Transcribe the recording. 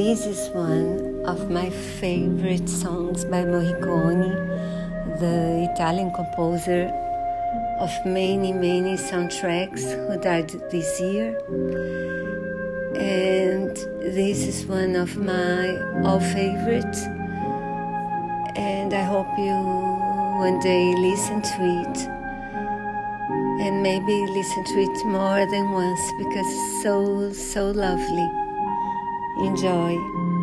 This is one of my favorite songs by Morricone, the Italian composer of many, many soundtracks who died this year. And this is one of my all favorites. And I hope you one day listen to it and maybe listen to it more than once because it's so, so lovely. Enjoy.